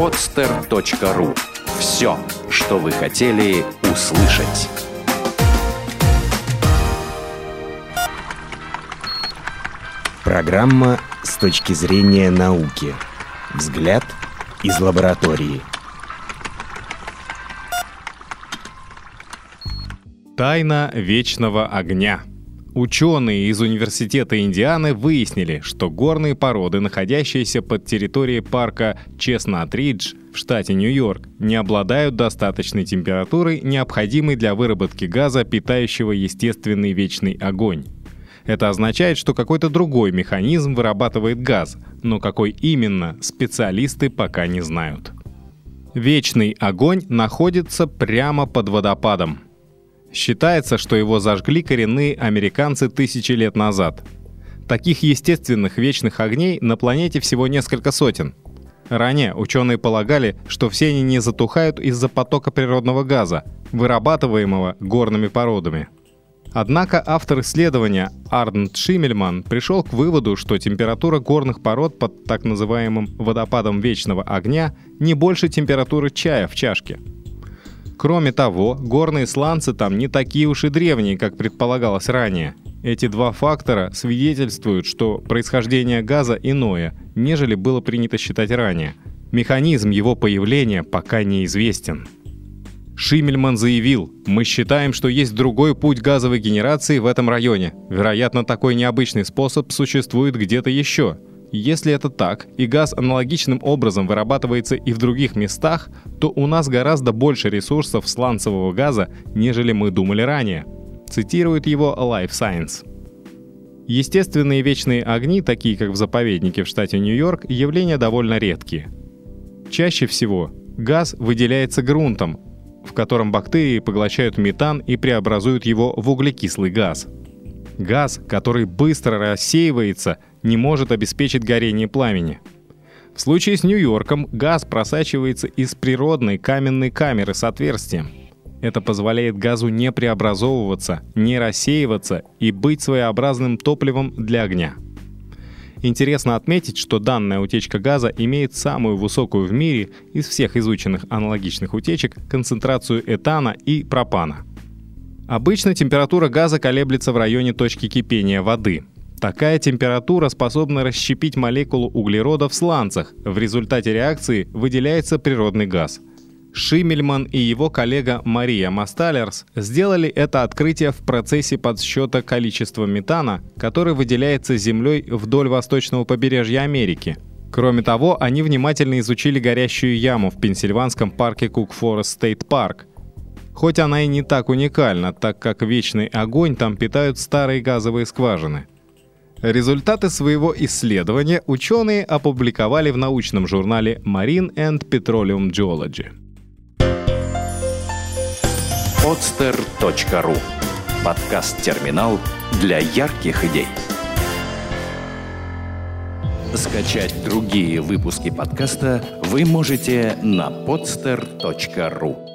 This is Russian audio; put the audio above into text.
podster.ru Все, что вы хотели услышать. Программа с точки зрения науки. Взгляд из лаборатории. Тайна вечного огня. Ученые из Университета Индианы выяснили, что горные породы, находящиеся под территорией парка Честнат-Ридж в штате Нью-Йорк, не обладают достаточной температурой, необходимой для выработки газа, питающего естественный вечный огонь. Это означает, что какой-то другой механизм вырабатывает газ, но какой именно, специалисты пока не знают. Вечный огонь находится прямо под водопадом – Считается, что его зажгли коренные американцы тысячи лет назад. Таких естественных вечных огней на планете всего несколько сотен. Ранее ученые полагали, что все они не затухают из-за потока природного газа, вырабатываемого горными породами. Однако автор исследования Арнт Шиммельман пришел к выводу, что температура горных пород под так называемым водопадом вечного огня не больше температуры чая в чашке – Кроме того, горные сланцы там не такие уж и древние, как предполагалось ранее. Эти два фактора свидетельствуют, что происхождение газа иное, нежели было принято считать ранее. Механизм его появления пока неизвестен. Шиммельман заявил, «Мы считаем, что есть другой путь газовой генерации в этом районе. Вероятно, такой необычный способ существует где-то еще. Если это так, и газ аналогичным образом вырабатывается и в других местах, то у нас гораздо больше ресурсов сланцевого газа, нежели мы думали ранее. Цитирует его Life Science. Естественные вечные огни, такие как в заповеднике в штате Нью-Йорк, явления довольно редкие. Чаще всего газ выделяется грунтом, в котором бактерии поглощают метан и преобразуют его в углекислый газ. Газ, который быстро рассеивается – не может обеспечить горение пламени. В случае с Нью-Йорком газ просачивается из природной каменной камеры с отверстием. Это позволяет газу не преобразовываться, не рассеиваться и быть своеобразным топливом для огня. Интересно отметить, что данная утечка газа имеет самую высокую в мире из всех изученных аналогичных утечек концентрацию этана и пропана. Обычно температура газа колеблется в районе точки кипения воды – Такая температура способна расщепить молекулу углерода в сланцах. В результате реакции выделяется природный газ. Шиммельман и его коллега Мария Масталерс сделали это открытие в процессе подсчета количества метана, который выделяется Землей вдоль восточного побережья Америки. Кроме того, они внимательно изучили горящую яму в пенсильванском парке Cook Forest State Park. Хоть она и не так уникальна, так как вечный огонь там питают старые газовые скважины – Результаты своего исследования ученые опубликовали в научном журнале Marine and Petroleum Geology. podster.ru Подкаст-терминал для ярких идей. Скачать другие выпуски подкаста вы можете на podster.ru